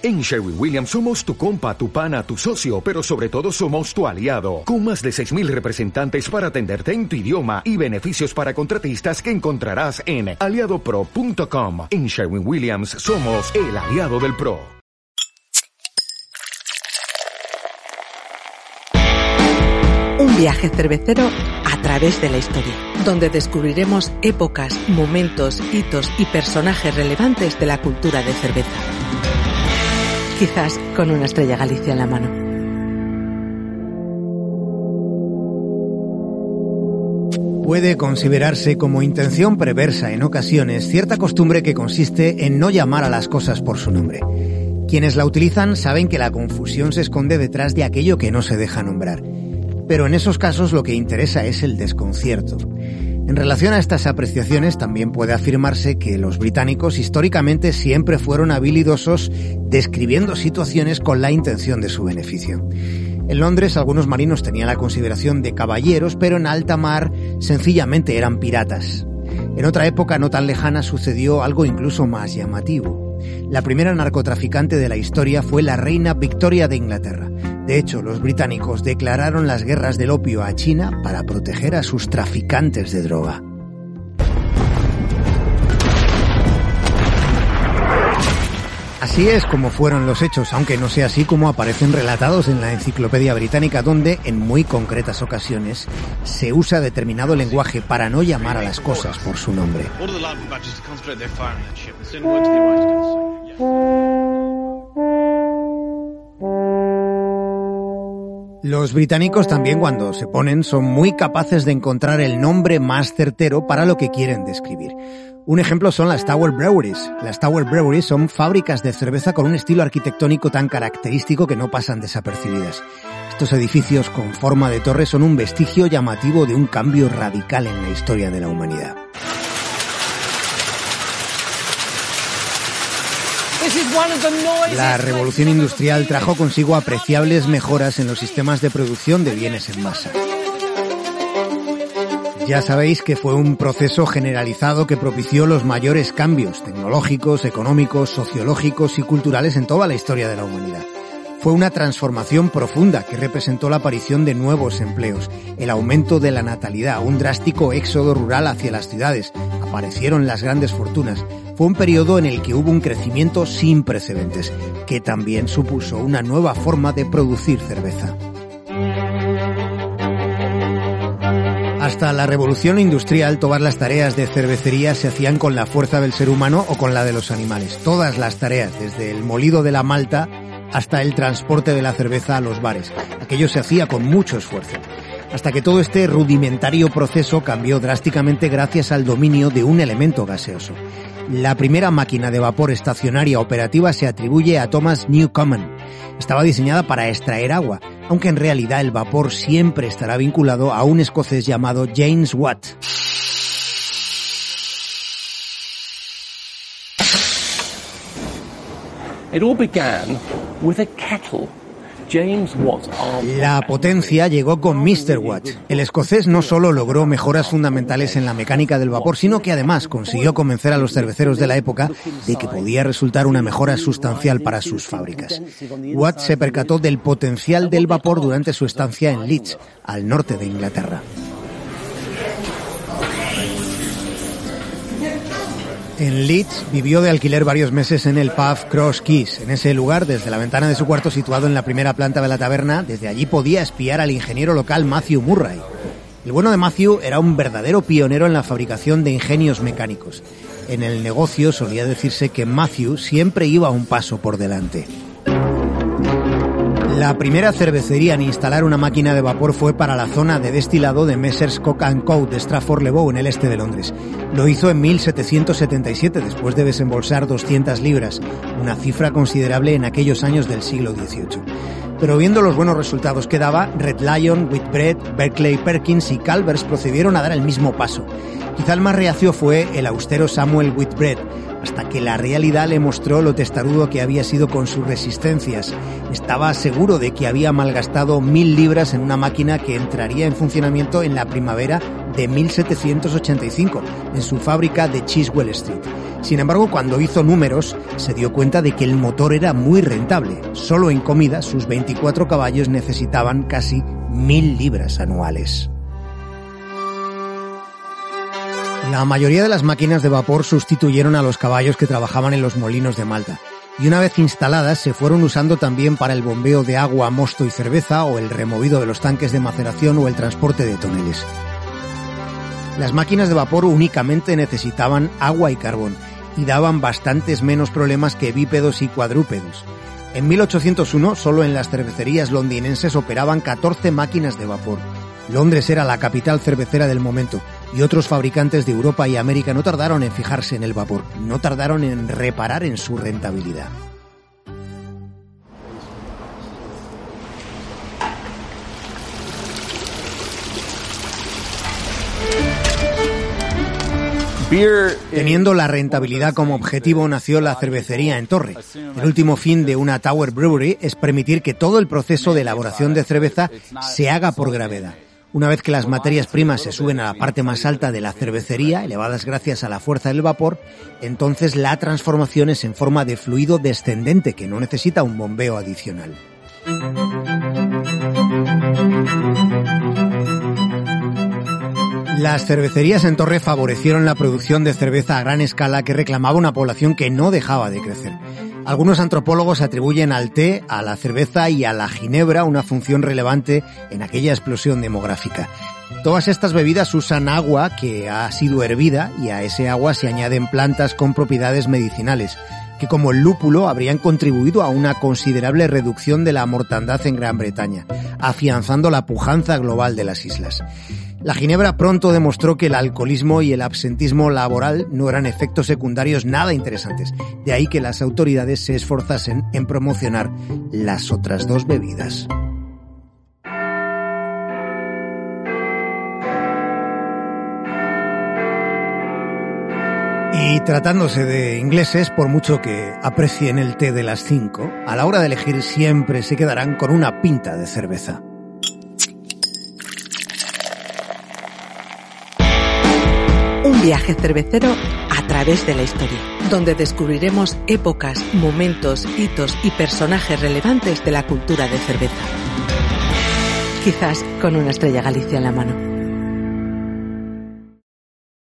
En Sherwin Williams somos tu compa, tu pana, tu socio, pero sobre todo somos tu aliado, con más de 6.000 representantes para atenderte en tu idioma y beneficios para contratistas que encontrarás en aliadopro.com. En Sherwin Williams somos el aliado del PRO. Un viaje cervecero a través de la historia, donde descubriremos épocas, momentos, hitos y personajes relevantes de la cultura de cerveza quizás con una estrella Galicia en la mano. Puede considerarse como intención perversa en ocasiones cierta costumbre que consiste en no llamar a las cosas por su nombre. Quienes la utilizan saben que la confusión se esconde detrás de aquello que no se deja nombrar. Pero en esos casos lo que interesa es el desconcierto. En relación a estas apreciaciones, también puede afirmarse que los británicos históricamente siempre fueron habilidosos describiendo situaciones con la intención de su beneficio. En Londres algunos marinos tenían la consideración de caballeros, pero en alta mar sencillamente eran piratas. En otra época no tan lejana sucedió algo incluso más llamativo. La primera narcotraficante de la historia fue la reina Victoria de Inglaterra. De hecho, los británicos declararon las guerras del opio a China para proteger a sus traficantes de droga. Así es como fueron los hechos, aunque no sea así como aparecen relatados en la Enciclopedia Británica, donde, en muy concretas ocasiones, se usa determinado lenguaje para no llamar a las cosas por su nombre. Los británicos también cuando se ponen son muy capaces de encontrar el nombre más certero para lo que quieren describir. Un ejemplo son las Tower Breweries. Las Tower Breweries son fábricas de cerveza con un estilo arquitectónico tan característico que no pasan desapercibidas. Estos edificios con forma de torre son un vestigio llamativo de un cambio radical en la historia de la humanidad. La revolución industrial trajo consigo apreciables mejoras en los sistemas de producción de bienes en masa. Ya sabéis que fue un proceso generalizado que propició los mayores cambios tecnológicos, económicos, sociológicos y culturales en toda la historia de la humanidad. Fue una transformación profunda que representó la aparición de nuevos empleos, el aumento de la natalidad, un drástico éxodo rural hacia las ciudades, aparecieron las grandes fortunas, fue un periodo en el que hubo un crecimiento sin precedentes, que también supuso una nueva forma de producir cerveza. Hasta la revolución industrial, todas las tareas de cervecería se hacían con la fuerza del ser humano o con la de los animales. Todas las tareas, desde el molido de la malta hasta el transporte de la cerveza a los bares. Aquello se hacía con mucho esfuerzo. Hasta que todo este rudimentario proceso cambió drásticamente gracias al dominio de un elemento gaseoso. La primera máquina de vapor estacionaria operativa se atribuye a Thomas Newcomen. Estaba diseñada para extraer agua, aunque en realidad el vapor siempre estará vinculado a un escocés llamado James Watt. Kettle la potencia llegó con Mr. Watt. El escocés no solo logró mejoras fundamentales en la mecánica del vapor, sino que además consiguió convencer a los cerveceros de la época de que podía resultar una mejora sustancial para sus fábricas. Watt se percató del potencial del vapor durante su estancia en Leeds, al norte de Inglaterra. En Leeds vivió de alquiler varios meses en el pub Cross Keys. En ese lugar, desde la ventana de su cuarto situado en la primera planta de la taberna, desde allí podía espiar al ingeniero local Matthew Murray. El bueno de Matthew era un verdadero pionero en la fabricación de ingenios mecánicos. En el negocio solía decirse que Matthew siempre iba un paso por delante. La primera cervecería en instalar una máquina de vapor fue para la zona de destilado de Messrs Coke Co. de Stratford-le-Bow en el este de Londres. Lo hizo en 1777 después de desembolsar 200 libras, una cifra considerable en aquellos años del siglo XVIII. Pero viendo los buenos resultados que daba, Red Lion, Whitbread, Berkeley Perkins y Calvers procedieron a dar el mismo paso. Quizá el más reacio fue el austero Samuel Whitbread, hasta que la realidad le mostró lo testarudo que había sido con sus resistencias. Estaba seguro de que había malgastado mil libras en una máquina que entraría en funcionamiento en la primavera de 1785 en su fábrica de Chiswell Street. Sin embargo, cuando hizo números, se dio cuenta de que el motor era muy rentable. Solo en comida, sus 24 caballos necesitaban casi mil libras anuales. La mayoría de las máquinas de vapor sustituyeron a los caballos que trabajaban en los molinos de Malta, y una vez instaladas se fueron usando también para el bombeo de agua, mosto y cerveza, o el removido de los tanques de maceración o el transporte de toneles. Las máquinas de vapor únicamente necesitaban agua y carbón, y daban bastantes menos problemas que bípedos y cuadrúpedos. En 1801, solo en las cervecerías londinenses operaban 14 máquinas de vapor. Londres era la capital cervecera del momento, y otros fabricantes de Europa y América no tardaron en fijarse en el vapor, no tardaron en reparar en su rentabilidad. Teniendo la rentabilidad como objetivo nació la cervecería en Torre. El último fin de una Tower Brewery es permitir que todo el proceso de elaboración de cerveza se haga por gravedad. Una vez que las materias primas se suben a la parte más alta de la cervecería, elevadas gracias a la fuerza del vapor, entonces la transformación es en forma de fluido descendente que no necesita un bombeo adicional. Las cervecerías en Torre favorecieron la producción de cerveza a gran escala que reclamaba una población que no dejaba de crecer. Algunos antropólogos atribuyen al té, a la cerveza y a la ginebra una función relevante en aquella explosión demográfica. Todas estas bebidas usan agua que ha sido hervida y a ese agua se añaden plantas con propiedades medicinales, que como el lúpulo habrían contribuido a una considerable reducción de la mortandad en Gran Bretaña, afianzando la pujanza global de las islas. La ginebra pronto demostró que el alcoholismo y el absentismo laboral no eran efectos secundarios nada interesantes, de ahí que las autoridades se esforzasen en promocionar las otras dos bebidas. Y tratándose de ingleses, por mucho que aprecien el té de las cinco, a la hora de elegir siempre se quedarán con una pinta de cerveza. Un viaje cervecero a través de la historia, donde descubriremos épocas, momentos, hitos y personajes relevantes de la cultura de cerveza. Quizás con una estrella Galicia en la mano.